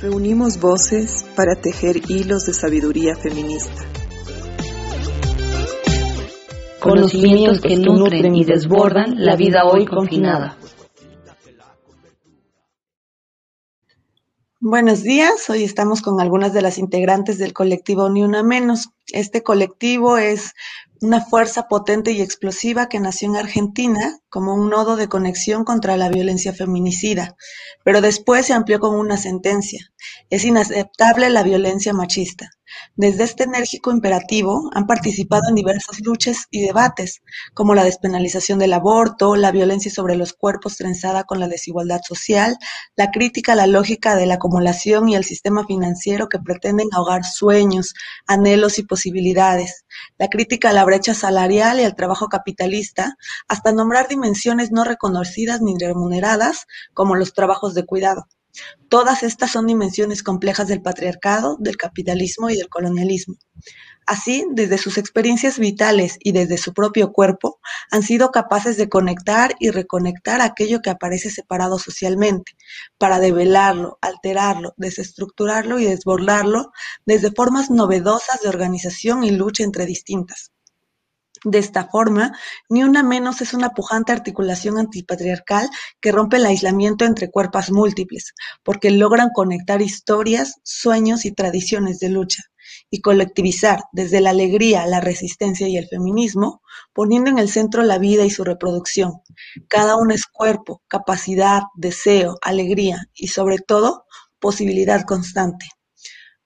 Reunimos voces para tejer hilos de sabiduría feminista. Conocimientos que nutren y desbordan la vida hoy confinada. Buenos días, hoy estamos con algunas de las integrantes del colectivo Ni Una Menos. Este colectivo es una fuerza potente y explosiva que nació en Argentina como un nodo de conexión contra la violencia feminicida, pero después se amplió con una sentencia. Es inaceptable la violencia machista. Desde este enérgico imperativo han participado en diversas luchas y debates, como la despenalización del aborto, la violencia sobre los cuerpos trenzada con la desigualdad social, la crítica a la lógica de la acumulación y el sistema financiero que pretenden ahogar sueños, anhelos y posibilidades, la crítica a la brecha salarial y al trabajo capitalista, hasta nombrar dimensiones no reconocidas ni remuneradas como los trabajos de cuidado. Todas estas son dimensiones complejas del patriarcado, del capitalismo y del colonialismo. Así, desde sus experiencias vitales y desde su propio cuerpo, han sido capaces de conectar y reconectar aquello que aparece separado socialmente, para develarlo, alterarlo, desestructurarlo y desbordarlo desde formas novedosas de organización y lucha entre distintas. De esta forma, Ni Una Menos es una pujante articulación antipatriarcal que rompe el aislamiento entre cuerpos múltiples, porque logran conectar historias, sueños y tradiciones de lucha, y colectivizar desde la alegría, la resistencia y el feminismo, poniendo en el centro la vida y su reproducción. Cada uno es cuerpo, capacidad, deseo, alegría y sobre todo posibilidad constante.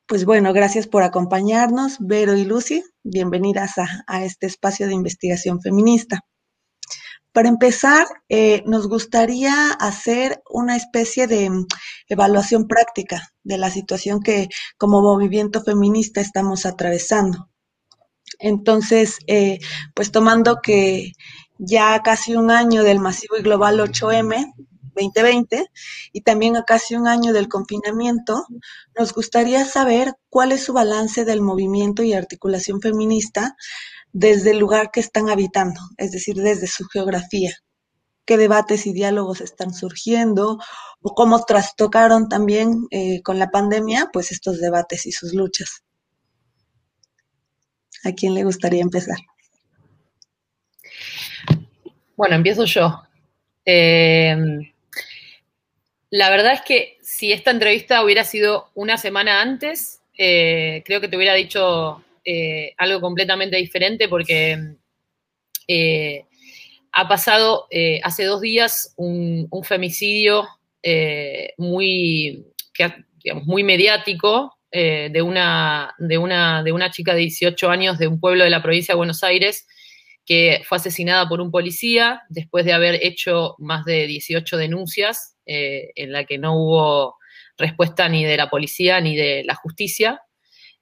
Pues bueno, gracias por acompañarnos, Vero y Lucy. Bienvenidas a, este espacio de investigación feminista. Para empezar, eh, nos gustaría hacer una especie de mm, evaluación práctica de la situación que como movimiento feminista estamos atravesando. Entonces, eh, pues tomando que ya casi un año del masivo y global 8M, 2020 y también a casi un año del confinamiento, nos gustaría saber cuál es su balance del movimiento y articulación feminista desde el lugar que están habitando, es decir, desde su geografía. ¿Qué debates y diálogos están surgiendo? ¿O cómo trastocaron también eh, con la pandemia pues estos debates y sus luchas? ¿A quién le gustaría empezar? Bueno, empiezo yo. Eh, la verdad es que si esta entrevista hubiera sido una semana antes, eh, creo que te hubiera dicho eh, algo completamente diferente porque eh, ha pasado hace dos días un, femicidio muy, muy mediático de, una, de, una, de una chica de 18 años de un pueblo de la provincia de Buenos Aires que fue asesinada por un policía después de haber hecho más de 18 denuncias eh, en la que no hubo respuesta ni de la policía ni de la justicia,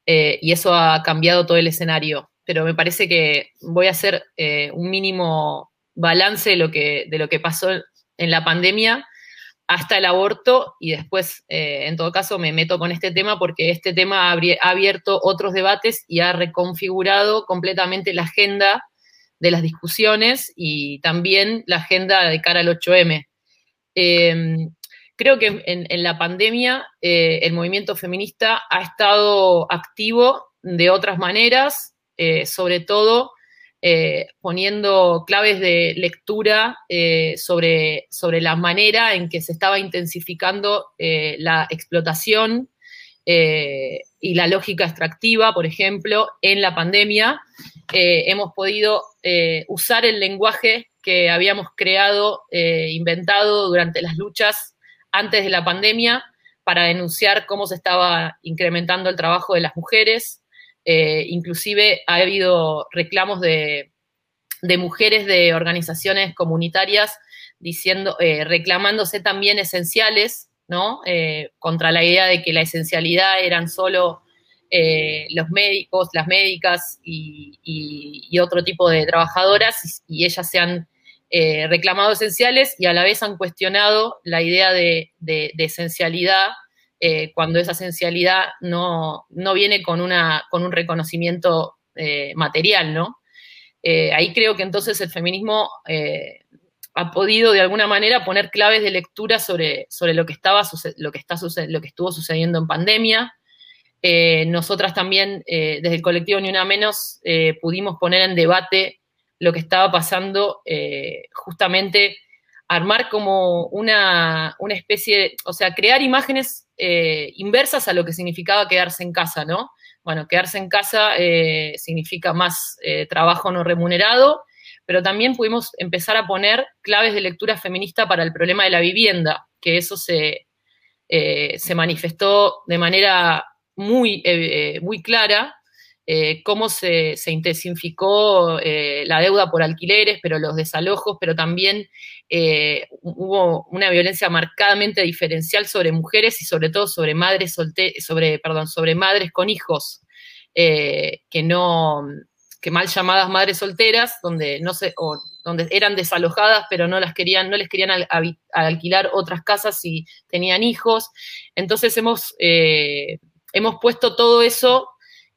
eh, y eso ha cambiado todo el escenario. Pero me parece que voy a hacer eh, un mínimo balance de lo, que, de lo que pasó en la pandemia hasta el aborto y después, en todo caso, me meto con este tema porque este tema ha abierto otros debates y ha reconfigurado completamente la agenda de las discusiones y también la agenda de cara al 8M. Em, creo que en, la pandemia eh, el movimiento feminista ha estado activo de otras maneras, eh, sobre todo eh, poniendo claves de lectura sobre, sobre la manera en que se estaba intensificando la explotación y la lógica extractiva, por ejemplo, en la pandemia. hemos podido usar el lenguaje que habíamos creado, eh, inventado durante las luchas antes de la pandemia para denunciar cómo se estaba incrementando el trabajo de las mujeres. Eh, inclusive ha habido reclamos de, mujeres de organizaciones comunitarias diciendo, eh, reclamándose también esenciales, ¿no? contra la idea de que la esencialidad eran solo los médicos, las médicas y, otro tipo de trabajadoras y, ellas se han reclamado esenciales y a la vez han cuestionado la idea de, esencialidad cuando esa esencialidad no, viene con, una, con un reconocimiento material, ¿no? ahí creo que entonces el feminismo ha podido de alguna manera poner claves de lectura sobre, sobre lo, que estaba, lo, que está, lo que estuvo sucediendo en pandemia. Eh, nosotras también, eh, desde el colectivo Ni Una Menos, eh, pudimos poner en debate lo que estaba pasando, justamente armar como una, una, especie de, o sea, crear imágenes inversas a lo que significaba quedarse en casa, ¿no? Bueno, quedarse en casa significa más trabajo no remunerado pero también pudimos empezar a poner claves de lectura feminista para el problema de la vivienda, que eso se, eh, se manifestó de manera muy, eh, muy clara, eh, cómo se, intensificó la deuda por alquileres, pero los desalojos, pero también hubo una violencia marcadamente diferencial sobre mujeres y sobre todo sobre madres sobre, perdón, sobre madres con hijos que no que mal llamadas madres solteras, donde no se, o donde eran desalojadas, pero no las querían, no les querían alquilar otras casas si tenían hijos. Entonces hemos, eh, hemos puesto todo eso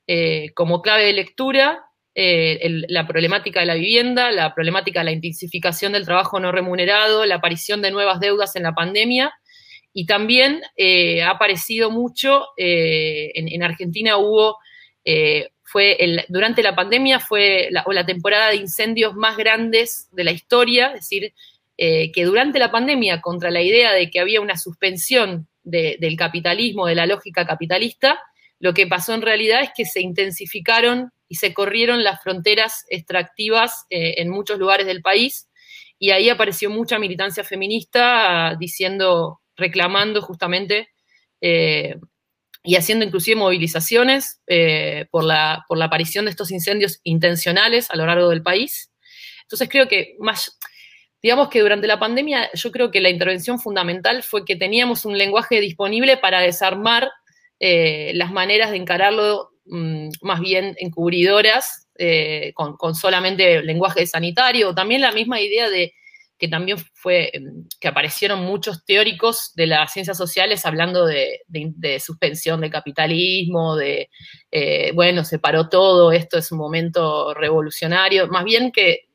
eh, como clave de lectura, eh, la problemática de la vivienda, la problemática de la intensificación del trabajo no remunerado, la aparición de nuevas deudas en la pandemia. Y también ha aparecido mucho, en, en, Argentina hubo fue durante la pandemia fue la, o la temporada de incendios más grandes de la historia, es decir, eh, que durante la pandemia, contra la idea de que había una suspensión del capitalismo, de la lógica capitalista, lo que pasó en realidad es que se intensificaron y se corrieron las fronteras extractivas eh, en muchos lugares del país, y ahí apareció mucha militancia feminista diciendo, reclamando justamente eh, y haciendo inclusive movilizaciones eh, por, la, por la aparición de estos incendios intencionales a lo largo del país. Entonces creo que más, digamos que durante la pandemia yo creo que la intervención fundamental fue que teníamos un lenguaje disponible para desarmar eh, las maneras de encararlo mm, más bien encubridoras, eh, con, con, solamente lenguaje sanitario, también la misma idea de que también fue em, que aparecieron muchos teóricos de las ciencias sociales hablando de, suspensión del capitalismo, de, eh, bueno, se paró todo, esto es un momento revolucionario, más bien que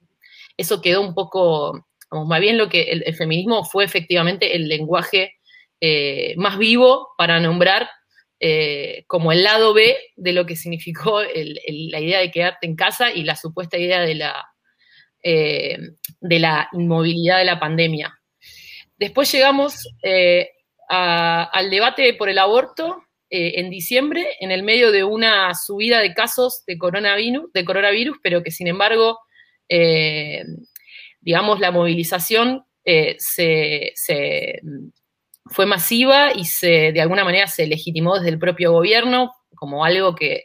eso quedó un poco, más bien lo que el, feminismo fue efectivamente el lenguaje más vivo para nombrar eh, como el lado B de lo que significó la idea de quedarte en casa y la supuesta idea de la eh, inmovilidad de la pandemia. Después llegamos eh, al debate por el aborto en diciembre, en el medio de una subida de casos de coronavirus pero que sin embargo, digamos, la movilización se, fue masiva y se, de alguna manera se legitimó desde el propio gobierno como algo que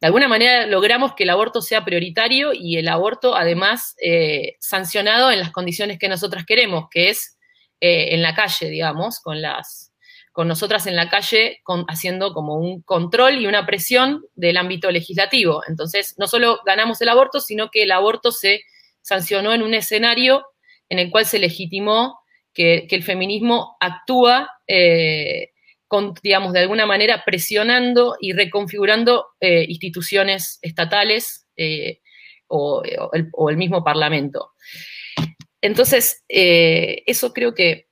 de alguna manera logramos que el aborto sea prioritario y el aborto además eh, sancionado en las condiciones que nosotras queremos, que es eh, en la calle, digamos, con las con nosotras en la calle haciendo como un control y una presión del ámbito legislativo. Entonces, no solo ganamos el aborto, sino que el aborto se sancionó en un escenario en el cual se legitimó que, el feminismo actúa eh, digamos, de alguna manera presionando y reconfigurando eh, instituciones estatales eh, o, el, mismo Parlamento. Entonces, eso creo que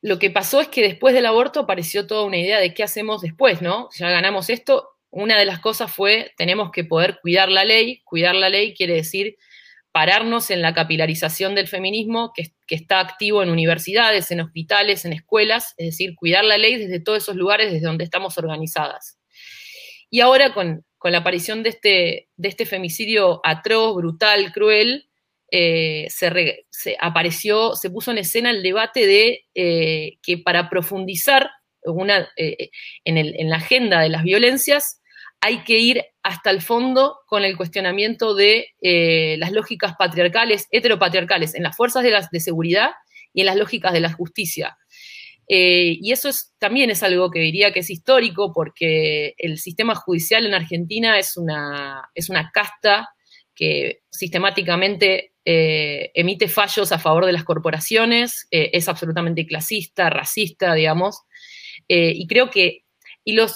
lo que pasó es que después del aborto apareció toda una idea de qué hacemos después, ¿no? Ya ganamos esto. Una de las cosas fue, tenemos que poder cuidar la ley. Cuidar la ley quiere decir pararnos en la capilarización del feminismo que, está activo en universidades, en hospitales, en escuelas, es decir, cuidar la ley desde todos esos lugares desde donde estamos organizadas. Y ahora con, la aparición de este, de este, femicidio atroz, brutal, cruel, eh, se, apareció, se puso en escena el debate de eh, que para profundizar eh, en, en la agenda de las violencias, hay que ir hasta el fondo con el cuestionamiento de eh, las lógicas patriarcales, heteropatriarcales, en las fuerzas de, seguridad y en las lógicas de la justicia. Eh, y eso es, también es algo que diría que es histórico porque el sistema judicial en Argentina es una, casta que sistemáticamente eh, emite fallos a favor de las corporaciones, es absolutamente clasista, racista, digamos, y creo que,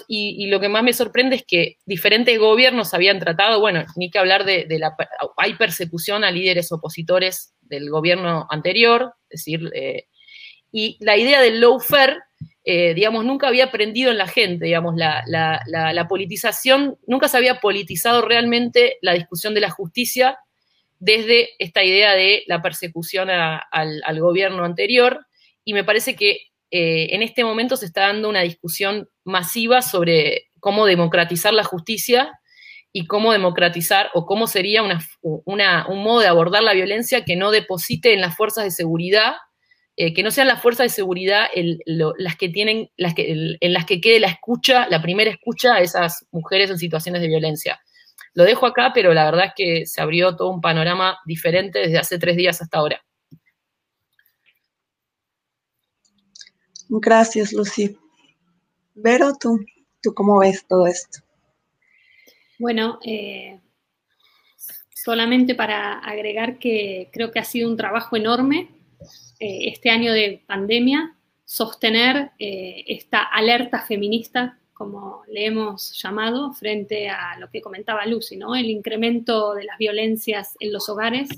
y, lo que más me sorprende es que diferentes gobiernos habían tratado, bueno, ni que hablar de, la, hay persecución a líderes opositores del gobierno anterior, es decir, y la idea del lawfare, eh, digamos, nunca había aprendido en la gente, digamos, la, politización, nunca se había politizado realmente la discusión de la justicia desde esta idea de la persecución al, gobierno anterior, y me parece que eh, en este momento se está dando una discusión masiva sobre cómo democratizar la justicia y cómo democratizar o cómo sería un modo de abordar la violencia que no deposite en las fuerzas de seguridad eh, que no sean las fuerzas de seguridad las que tienen, las que, en las que quede la escucha, la primera escucha a esas mujeres en situaciones de violencia. Lo dejo acá, pero la verdad es que se abrió todo un panorama diferente desde hace tres días hasta ahora. Gracias, Lucy. Vero, ¿tú, tú cómo ves todo esto? Bueno, eh, solamente para agregar que creo que ha sido un trabajo enorme eh, este año de pandemia, sostener eh, esta alerta feminista, como le hemos llamado, frente a lo que comentaba Lucy, ¿no? El incremento de las violencias en los hogares,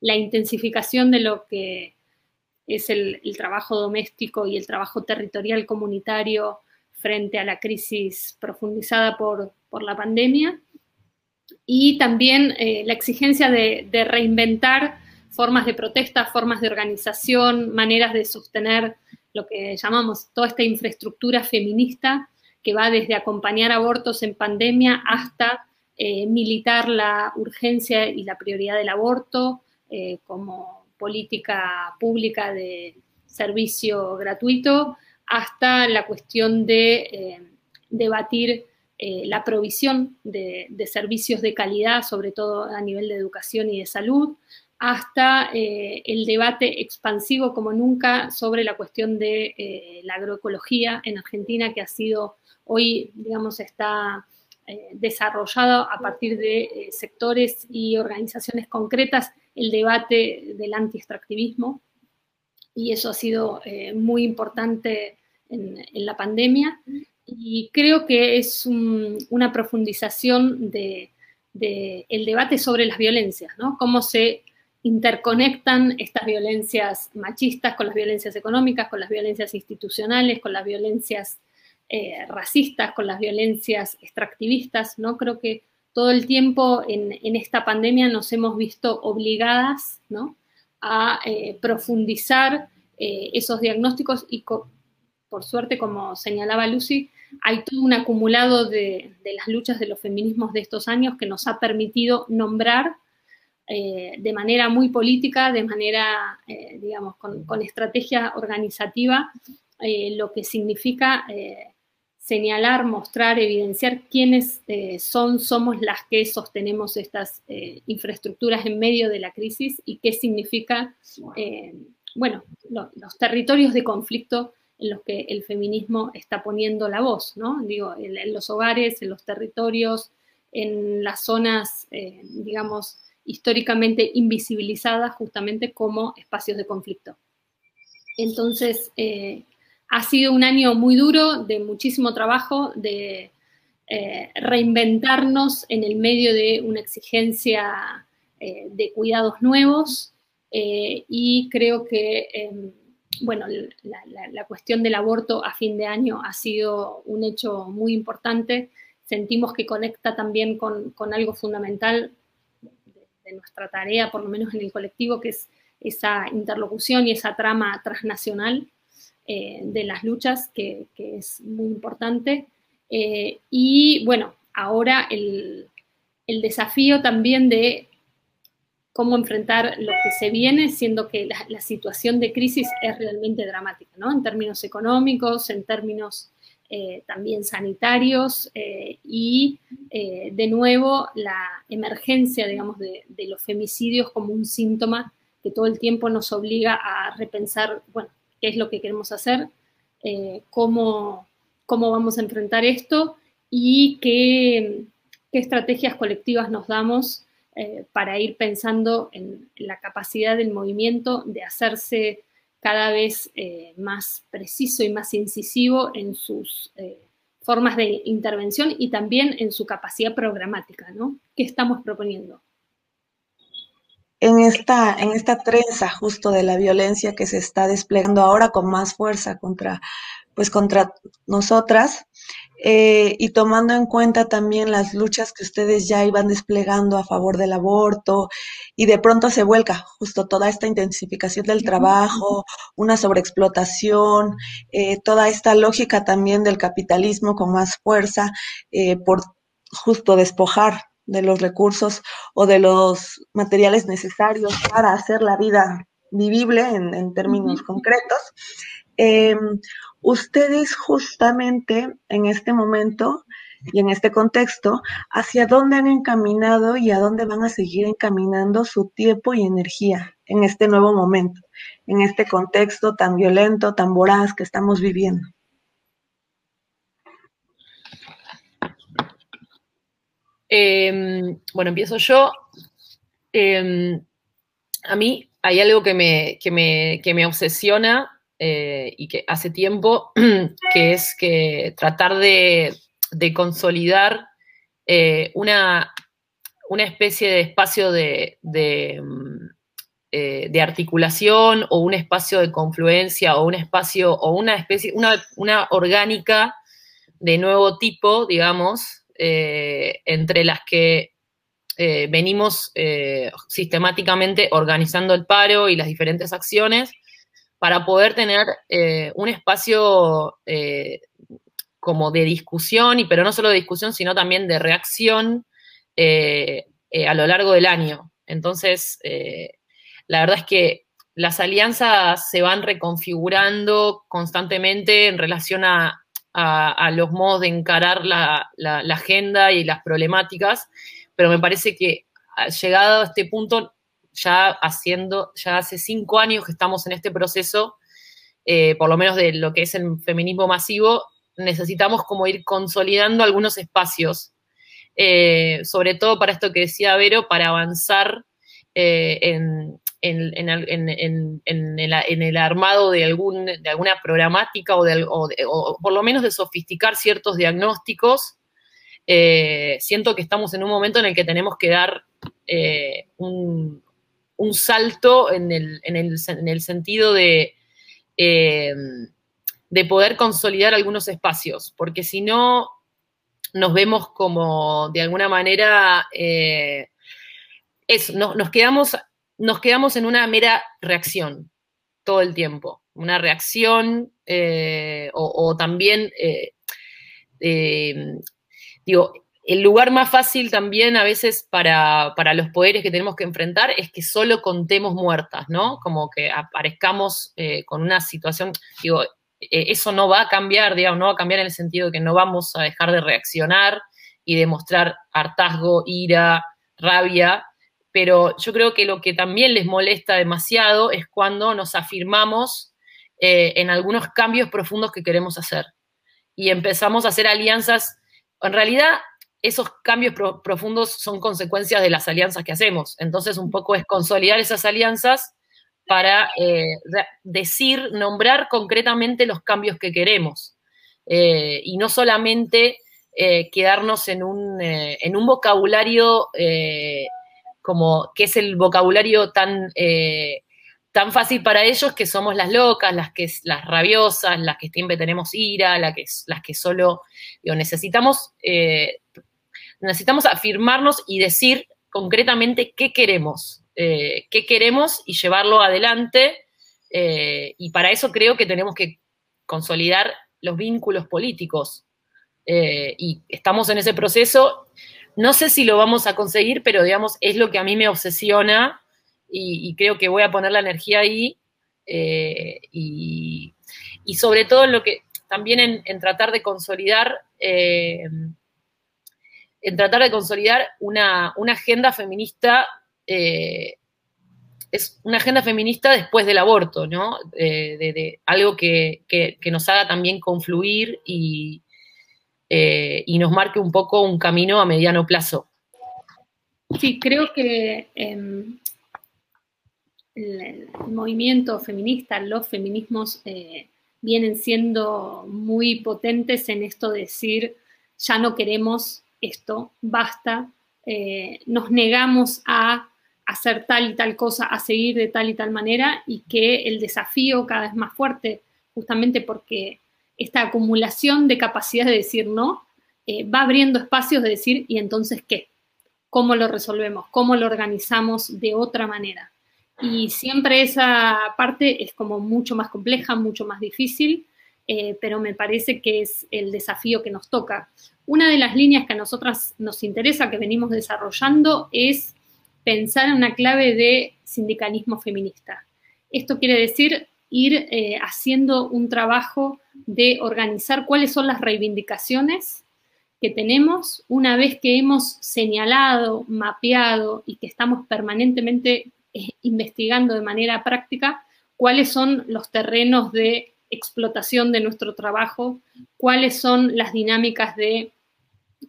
la intensificación de lo que es el, trabajo doméstico y el trabajo territorial comunitario frente a la crisis profundizada por, la pandemia, y también eh, la exigencia de, de reinventar formas de protesta, formas de organización, maneras de sostener lo que llamamos toda esta infraestructura feminista que va desde acompañar abortos en pandemia hasta eh, militar la urgencia y la prioridad del aborto eh, como política pública de servicio gratuito, hasta la cuestión de eh, debatir la provisión de, servicios de calidad, sobre todo a nivel de educación y de salud, hasta eh, el debate expansivo como nunca sobre la cuestión de eh, la agroecología en Argentina, que ha sido hoy, digamos, está eh, desarrollado a partir de sectores y organizaciones concretas, el debate del anti-extractivismo, y eso ha sido muy importante en, la pandemia, y creo que es una profundización del de, debate sobre las violencias, ¿no? Cómo se interconectan estas violencias machistas con las violencias económicas, con las violencias institucionales, con las violencias eh, racistas, con las violencias extractivistas, ¿no? Creo que todo el tiempo en, esta pandemia nos hemos visto obligadas, a eh, profundizar eh, esos diagnósticos y por suerte, como señalaba Lucy, hay todo un acumulado de, las luchas de los feminismos de estos años que nos ha permitido nombrar eh, de manera muy política, de manera, digamos, con, estrategia organizativa, lo que significa señalar, mostrar, evidenciar quiénes son, somos las que sostenemos estas infraestructuras en medio de la crisis y qué significa, bueno, los territorios de conflicto en los que el feminismo está poniendo la voz, ¿no? Digo, en, los hogares, en los territorios, en las zonas, digamos, históricamente invisibilizadas justamente como espacios de conflicto. Entonces, eh, ha sido un año muy duro, de muchísimo trabajo, de eh, reinventarnos en el medio de una exigencia eh, de cuidados nuevos y creo que, em, bueno, la, cuestión del aborto a fin de año ha sido un hecho muy importante. Sentimos que conecta también con, algo fundamental nuestra tarea, por lo menos en el colectivo, que es esa interlocución y esa trama transnacional eh, de las luchas, que, es muy importante. Eh, y bueno, ahora el, desafío también de cómo enfrentar lo que se viene, siendo que la, situación de crisis es realmente dramática, ¿no? En términos económicos, en términos eh, también sanitarios y de nuevo la emergencia, digamos, de, los femicidios como un síntoma que todo el tiempo nos obliga a repensar, bueno, qué es lo que queremos hacer, cómo, cómo vamos a enfrentar esto y qué, estrategias colectivas nos damos eh, para ir pensando en, la capacidad del movimiento de hacerse cada vez eh, más preciso y más incisivo en sus eh, formas de intervención y también en su capacidad programática, ¿no? ¿Qué estamos proponiendo? En esta, en esta trenza justo de la violencia que se está desplegando ahora con más fuerza contra, pues contra nosotras, eh, y tomando en cuenta también las luchas que ustedes ya iban desplegando a favor del aborto y de pronto se vuelca justo toda esta intensificación del trabajo, una sobreexplotación, eh, toda esta lógica también del capitalismo con más fuerza eh, por justo despojar de los recursos o de los materiales necesarios para hacer la vida vivible en, términos concretos. Em, ustedes justamente en este momento y en este contexto, hacia dónde han encaminado y a dónde van a seguir encaminando su tiempo y energía en este nuevo momento, en este contexto tan violento, tan voraz que estamos viviendo. Em, bueno, empiezo yo. Em, a mí hay algo que me, que me, que me obsesiona eh, y que hace tiempo, que es que tratar de, consolidar eh, una, una, especie de espacio de, mm, eh, de, articulación o un espacio de confluencia o un espacio o una especie, una, una orgánica de nuevo tipo, digamos, entre las que venimos sistemáticamente organizando el paro y las diferentes acciones para poder tener eh, un espacio eh, como de discusión, y, pero no solo de discusión, sino también de reacción eh, a lo largo del año. Entonces, la verdad es que las alianzas se van reconfigurando constantemente en relación a, los modos de encarar la, agenda y las problemáticas, pero me parece que llegado a este punto ya haciendo, ya hace cinco años que estamos en este proceso, eh, por lo menos de lo que es el feminismo masivo, necesitamos como ir consolidando algunos espacios, eh, sobre todo para esto que decía Vero, para avanzar eh, en, el, armado de, algún, de alguna programática o, de, o, por lo menos de sofisticar ciertos diagnósticos. siento que estamos en un momento en el que tenemos que dar un, un salto en el, sentido de, eh, de poder consolidar algunos espacios, porque si no, nos vemos como de alguna manera, eh, nos, quedamos, nos quedamos en una mera reacción todo el tiempo, una reacción eh, o, también, digo, el lugar más fácil también a veces para, los poderes que tenemos que enfrentar es que solo contemos muertas, ¿no? Como que aparezcamos eh, con una situación, digo, eh, eso no va a cambiar, digamos, no va a cambiar en el sentido de que no vamos a dejar de reaccionar y demostrar hartazgo, ira, rabia, pero yo creo que lo que también les molesta demasiado es cuando nos afirmamos eh, en algunos cambios profundos que queremos hacer y empezamos a hacer alianzas. En realidad, esos cambios profundos son consecuencias de las alianzas que hacemos. Entonces, un poco es consolidar esas alianzas para eh, decir, nombrar concretamente los cambios que queremos. Eh, y no solamente quedarnos en un, en un vocabulario como que es el vocabulario tan, tan fácil para ellos que somos las locas, las que las rabiosas, las que siempre tenemos ira, las que, las que solo necesitamos necesitamos afirmarnos y decir concretamente qué queremos, eh, qué queremos y llevarlo adelante. Eh, y para eso creo que tenemos que consolidar los vínculos políticos. Eh, y estamos en ese proceso. No sé si lo vamos a conseguir, pero digamos, es lo que a mí me obsesiona y, creo que voy a poner la energía ahí. Y, sobre todo en lo que también en, tratar de consolidar en tratar de consolidar una, agenda feminista eh, es una agenda feminista después del aborto, ¿no? de, algo que, nos haga también confluir y, eh, y nos marque un poco un camino a mediano plazo. Sí, creo que em, el, movimiento feminista, los feminismos eh, vienen siendo muy potentes en esto de decir, ya no queremos esto, basta, eh, nos negamos a hacer tal y tal cosa, a seguir de tal y tal manera y que el desafío cada vez más fuerte, justamente porque esta acumulación de capacidad de decir no eh, va abriendo espacios de decir, ¿y entonces qué? ¿Cómo lo resolvemos? ¿Cómo lo organizamos de otra manera? Y siempre esa parte es como mucho más compleja, mucho más difícil, eh, pero me parece que es el desafío que nos toca. Una de las líneas que a nosotras nos interesa, que venimos desarrollando, es pensar en una clave de sindicalismo feminista. Esto quiere decir ir eh, haciendo un trabajo de organizar cuáles son las reivindicaciones que tenemos una vez que hemos señalado, mapeado y que estamos permanentemente eh, investigando de manera práctica cuáles son los terrenos de explotación de nuestro trabajo, cuáles son las dinámicas de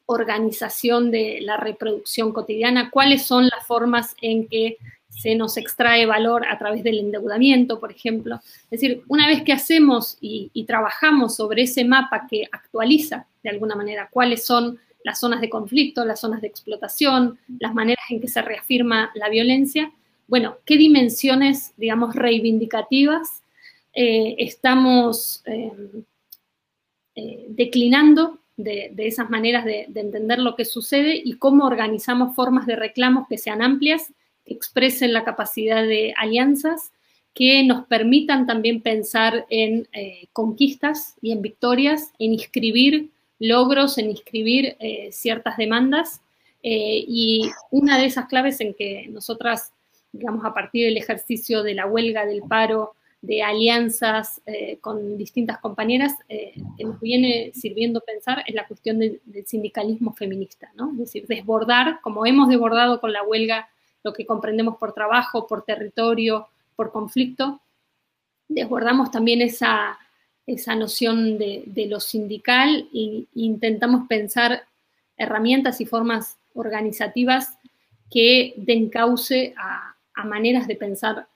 organización de la reproducción cotidiana, cuáles son las formas en que se nos extrae valor a través del endeudamiento, por ejemplo. Es decir, una vez que hacemos y, trabajamos sobre ese mapa que actualiza de alguna manera cuáles son las zonas de conflicto, las zonas de explotación, las maneras en que se reafirma la violencia, bueno, qué dimensiones, digamos, reivindicativas eh, estamos eh, eh, declinando de, esas maneras de, entender lo que sucede y cómo organizamos formas de reclamos que sean amplias, expresen la capacidad de alianzas, que nos permitan también pensar en conquistas y en victorias, en inscribir logros, en inscribir ciertas demandas. y una de esas claves en que nosotras digamos, a partir del ejercicio de la huelga, del paro, de alianzas eh, con distintas compañeras, eh, que nos viene sirviendo pensar es la cuestión del sindicalismo feminista, ¿no? Es decir, desbordar, como hemos desbordado con la huelga, lo que comprendemos por trabajo, por territorio, por conflicto, desbordamos también esa, esa noción de, de lo sindical e intentamos pensar herramientas y formas organizativas que den cauce a, a maneras de pensar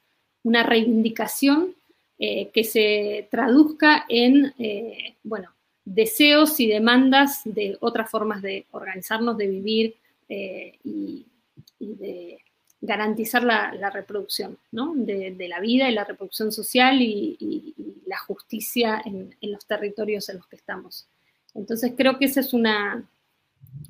una reivindicación eh, que se traduzca en, eh, bueno, deseos y demandas de otras formas de organizarnos, de vivir eh, y, de garantizar la, reproducción de, la vida y la reproducción social y, la justicia en, los territorios en los que estamos. Entonces creo que esa es una,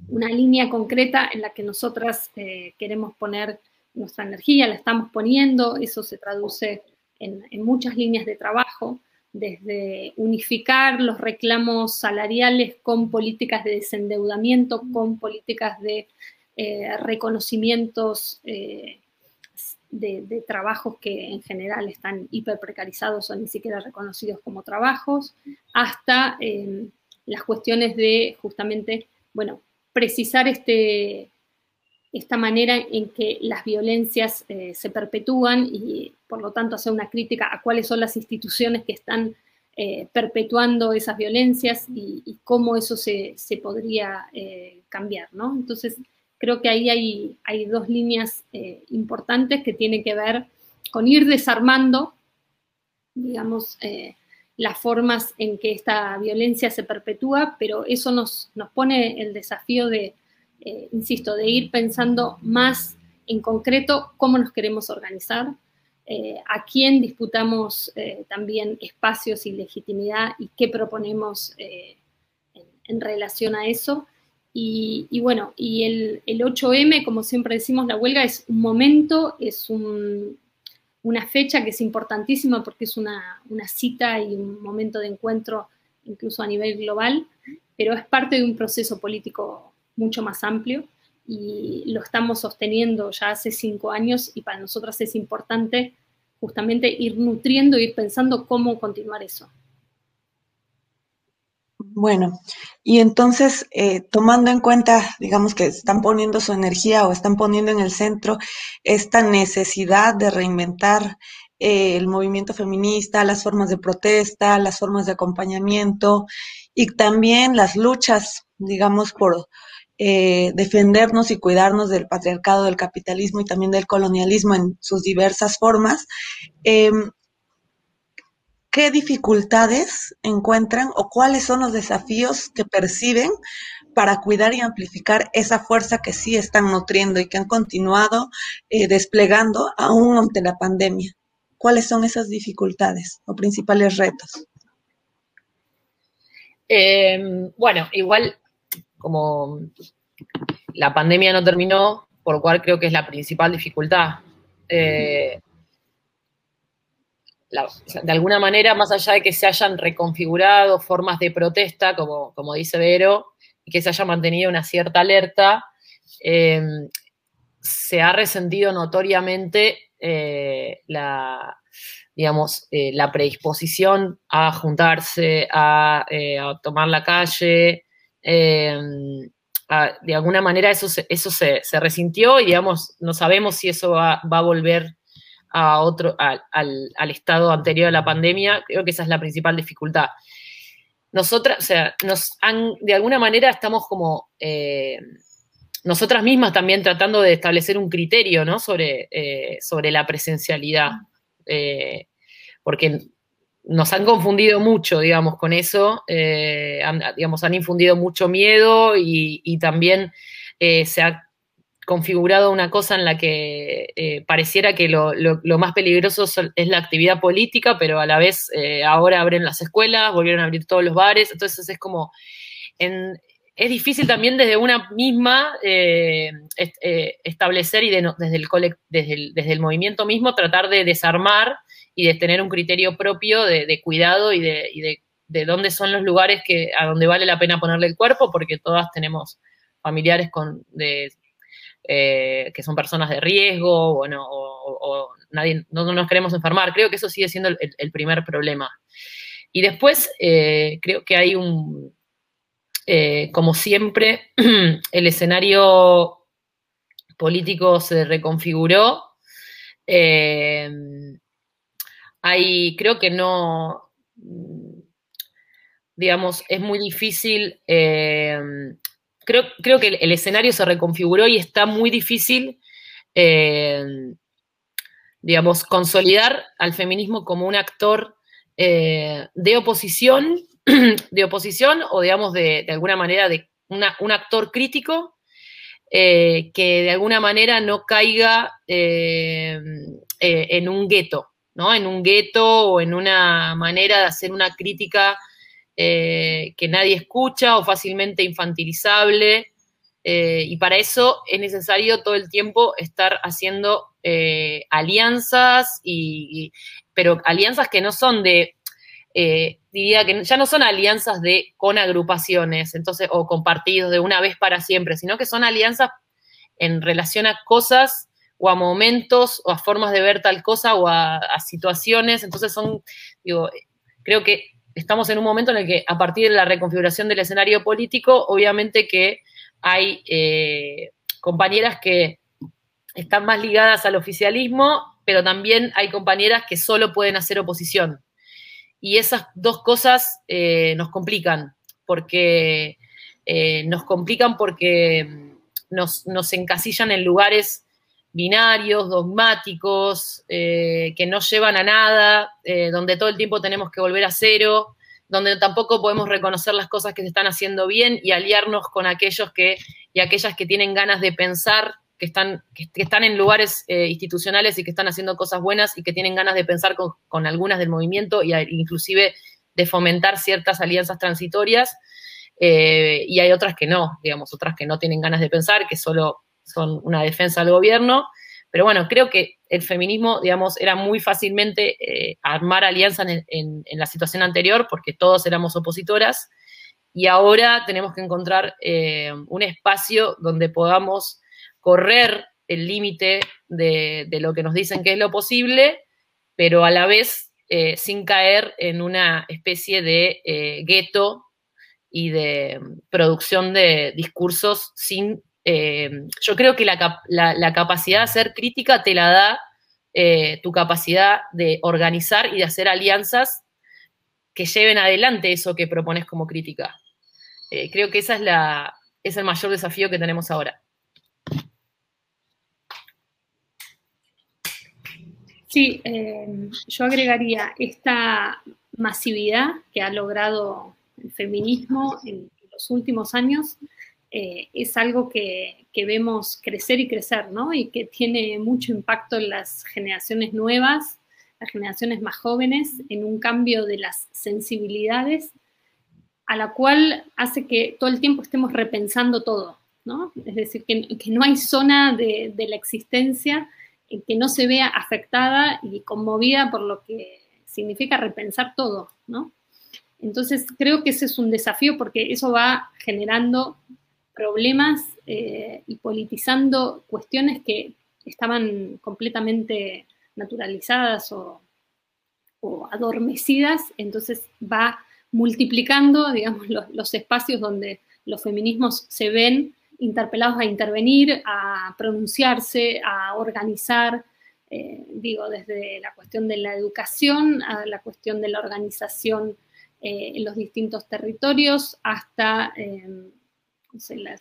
una línea concreta en la que nosotras queremos poner nuestra energía, la estamos poniendo, eso se traduce en, muchas líneas de trabajo, desde unificar los reclamos salariales con políticas de desendeudamiento, con políticas de eh, reconocimientos eh, de, trabajos que en general están hiper precarizados o ni siquiera reconocidos como trabajos, hasta eh, las cuestiones de justamente, bueno, precisar este, esta manera en que las violencias se perpetúan y por lo tanto hacer una crítica a cuáles son las instituciones que están perpetuando esas violencias y, cómo eso se, podría eh, cambiar, ¿no? Entonces, creo que ahí hay, hay dos líneas importantes que tienen que ver con ir desarmando, digamos, las formas en que esta violencia se perpetúa, pero eso nos, nos pone el desafío de eh, insisto, de ir pensando más en concreto cómo nos queremos organizar, eh, a quién disputamos eh, también espacios y legitimidad y qué proponemos en, relación a eso. Y, bueno, y el, 8M, como siempre decimos, la huelga es un momento, es una fecha que es importantísima porque es una, una cita y un momento de encuentro incluso a nivel global, pero es parte de un proceso político mucho más amplio y lo estamos sosteniendo ya hace cinco años y para nosotras es importante justamente ir nutriendo, ir pensando cómo continuar eso. Bueno, y entonces, eh, tomando en cuenta, digamos que están poniendo su energía o están poniendo en el centro esta necesidad de reinventar eh, el movimiento feminista, las formas de protesta, las formas de acompañamiento y también las luchas, digamos, por eh, defendernos y cuidarnos del patriarcado, del capitalismo y también del colonialismo en sus diversas formas. ¿Qué dificultades encuentran o cuáles son los desafíos que perciben para cuidar y amplificar esa fuerza que sí están nutriendo y que han continuado eh, desplegando aún ante la pandemia? ¿Cuáles son esas dificultades o principales retos? Em, bueno, igual como la pandemia no terminó, por lo cual creo que es la principal dificultad. Eh, de alguna manera, más allá de que se hayan reconfigurado formas de protesta, como, como dice Vero, y que se haya mantenido una cierta alerta, em, se ha resentido notoriamente eh, la, digamos, eh, la predisposición a juntarse, a, eh, tomar la calle. Em, de alguna manera eso, se, eso se, resintió y, digamos, no sabemos si eso va, va a volver a otro, al, estado anterior a la pandemia, creo que esa es la principal dificultad. Nosotras, o sea, nos han, de alguna manera estamos como eh, nosotras mismas también tratando de establecer un criterio, ¿no? Sobre, eh, sobre la presencialidad, eh, porque nos han confundido mucho, digamos, con eso, han, digamos, han infundido mucho miedo y, y también se ha configurado una cosa en la que eh, pareciera que lo, más peligroso es la actividad política, pero a la vez eh, ahora abren las escuelas, volvieron a abrir todos los bares, entonces es como, es difícil también desde una misma eh, establecer y desde, el desde, desde el movimiento mismo tratar de desarmar y de tener un criterio propio de, cuidado y, de, de, dónde son los lugares que, a donde vale la pena ponerle el cuerpo, porque todas tenemos familiares con, de eh, que son personas de riesgo, bueno, o, nadie, no, nos queremos enfermar. Creo que eso sigue siendo el, primer problema. Y después eh, creo que hay un, eh, como siempre, el escenario político se reconfiguró. hay, creo que no, digamos, es muy difícil creo, que el, escenario se reconfiguró y está muy difícil, eh, digamos, consolidar al feminismo como un actor eh, de oposición, de oposición o, digamos, de, alguna manera, de un actor crítico eh, que de alguna manera no caiga en un gueto, ¿no? En un gueto o en una manera de hacer una crítica eh, que nadie escucha o fácilmente infantilizable. Eh, y para eso es necesario todo el tiempo estar haciendo eh, alianzas, y, pero alianzas que no son de, diría que ya no son alianzas de con agrupaciones, entonces, o con partidos de una vez para siempre, sino que son alianzas en relación a cosas o a momentos o a formas de ver tal cosa o a, a situaciones. Entonces son, digo, creo que estamos en un momento en el que a partir de la reconfiguración del escenario político, obviamente que hay eh, compañeras que están más ligadas al oficialismo, pero también hay compañeras que solo pueden hacer oposición. Y esas dos cosas eh, nos complican, porque eh, nos complican porque nos, nos encasillan en lugares binarios, dogmáticos, eh, que no llevan a nada, eh, donde todo el tiempo tenemos que volver a cero, donde tampoco podemos reconocer las cosas que se están haciendo bien y aliarnos con aquellos que y aquellas que tienen ganas de pensar, que están, que, están en lugares eh, institucionales y que están haciendo cosas buenas y que tienen ganas de pensar con, algunas del movimiento e inclusive de fomentar ciertas alianzas transitorias. y hay otras que no, digamos, otras que no tienen ganas de pensar, que solo son una defensa del gobierno. Pero bueno, creo que el feminismo, digamos, era muy fácilmente eh, armar alianzas en, la situación anterior porque todos éramos opositoras y ahora tenemos que encontrar eh, un espacio donde podamos correr el límite de, lo que nos dicen que es lo posible, pero a la vez eh, sin caer en una especie de gueto y de producción de discursos sin... Eh, yo creo que la, capacidad de hacer crítica te la da eh, tu capacidad de organizar y de hacer alianzas que lleven adelante eso que propones como crítica. Eh, creo que esa es, es el mayor desafío que tenemos ahora. Sí, yo agregaría esta masividad que ha logrado el feminismo en, los últimos años eh, es algo que, vemos crecer y crecer, ¿no? Y que tiene mucho impacto en las generaciones nuevas, las generaciones más jóvenes, en un cambio de las sensibilidades, a la cual hace que todo el tiempo estemos repensando todo, ¿no? Es decir, que, no hay zona de, de la existencia en que no se vea afectada y conmovida por lo que significa repensar todo, ¿no? Entonces, creo que ese es un desafío porque eso va generando problemas eh, y politizando cuestiones que estaban completamente naturalizadas o, adormecidas, entonces va multiplicando, digamos, los, espacios donde los feminismos se ven interpelados a intervenir, a pronunciarse, a organizar, eh, digo, desde la cuestión de la educación a la cuestión de la organización eh, en los distintos territorios, hasta eh,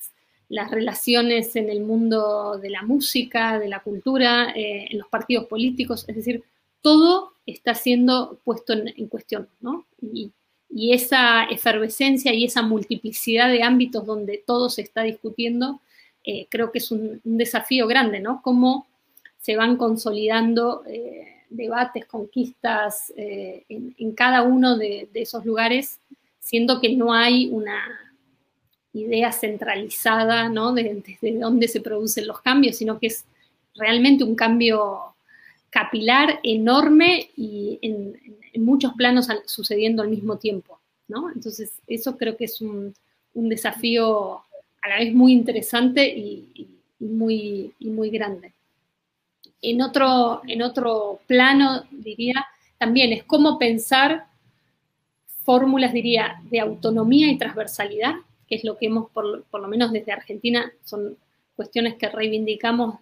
las, relaciones en el mundo de la música, de la cultura, eh, en los partidos políticos, es decir, todo está siendo puesto en, cuestión, ¿no? Y, esa efervescencia y esa multiplicidad de ámbitos donde todo se está discutiendo, creo que es un, desafío grande, ¿no? Cómo se van consolidando debates, conquistas eh, en, cada uno de, esos lugares, siendo que no hay una idea centralizada ¿no? de, desde dónde se producen los cambios, sino que es realmente un cambio capilar enorme y en, muchos planos sucediendo al mismo tiempo. ¿no? Entonces, eso creo que es un, desafío a la vez muy interesante y, muy, muy grande en otro, en otro plano, diría, también es cómo pensar fórmulas, diría, de autonomía y transversalidad, es lo que hemos, por, lo menos desde Argentina, son cuestiones que reivindicamos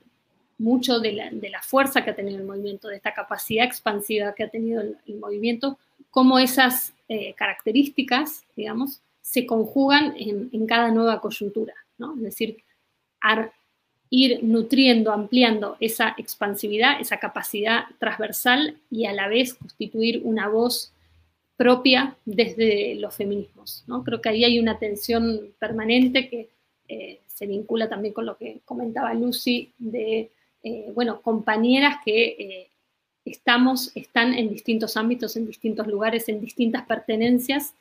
mucho de la, fuerza que ha tenido el movimiento, de esta capacidad expansiva que ha tenido el, movimiento, cómo esas eh, características, digamos, se conjugan en, cada nueva coyuntura, ¿no? Es decir, ir nutriendo, ampliando esa expansividad, esa capacidad transversal y a la vez constituir una voz propia desde los feminismos. ¿no? Creo que ahí hay una tensión permanente que eh, se vincula también con lo que comentaba Lucy de, eh, bueno, compañeras que eh, estamos, están en distintos ámbitos, en distintos lugares, en distintas pertenencias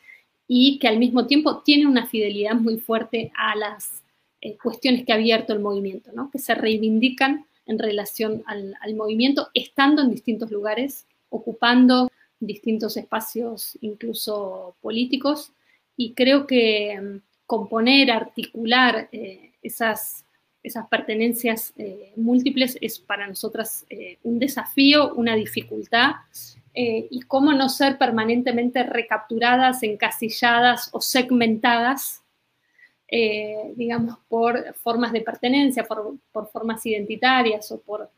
y que al mismo tiempo tienen una fidelidad muy fuerte a las cuestiones que ha abierto el movimiento, ¿no? que se reivindican en relación al, movimiento, estando en distintos lugares, ocupando distintos espacios, incluso políticos, y creo que mm, componer, articular eh, esas, esas pertenencias eh, múltiples es para nosotras un desafío, una dificultad, y cómo no ser permanentemente recapturadas, encasilladas o segmentadas eh, digamos, por formas de pertenencia, por, formas identitarias o por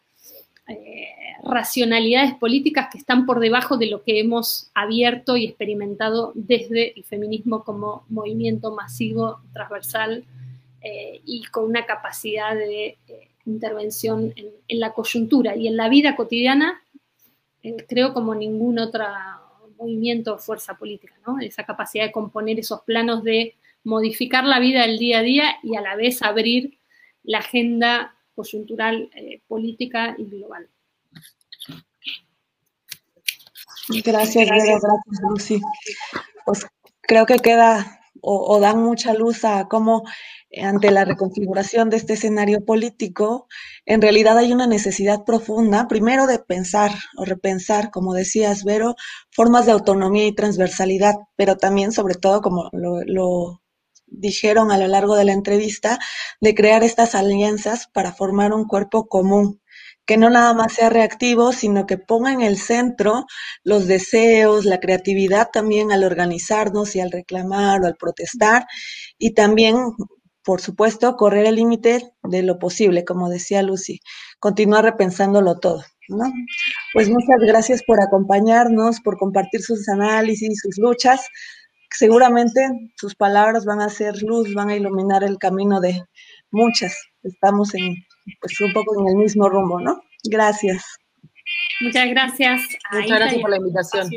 eh, racionalidades políticas que están por debajo de lo que hemos abierto y experimentado desde el feminismo como movimiento masivo, transversal eh, y con una capacidad de intervención en, la coyuntura y en la vida cotidiana, creo como ningún otro movimiento o fuerza política, ¿no? esa capacidad de componer esos planos de modificar la vida del día a día y a la vez abrir la agenda coyuntural, eh, política y global. Gracias, gracias, Lucy. Pues creo que queda o, dan mucha luz a cómo eh, ante la reconfiguración de este escenario político, en realidad hay una necesidad profunda, primero de pensar o repensar, como decías, Vero, formas de autonomía y transversalidad, pero también, sobre todo, como lo dijeron a lo largo de la entrevista, de crear estas alianzas para formar un cuerpo común que no nada más sea reactivo, sino que ponga en el centro los deseos, la creatividad también al organizarnos y al reclamar o al protestar, y también, por supuesto, correr el límite de lo posible, como decía Lucy, continuar repensándolo todo. ¿no? Pues muchas gracias por acompañarnos, por compartir sus análisis, sus luchas. Seguramente sus palabras van a ser luz, van a iluminar el camino de muchas. Estamos en pues un poco en el mismo rumbo, ¿no? Gracias. Muchas gracias. Muchas gracias por la invitación.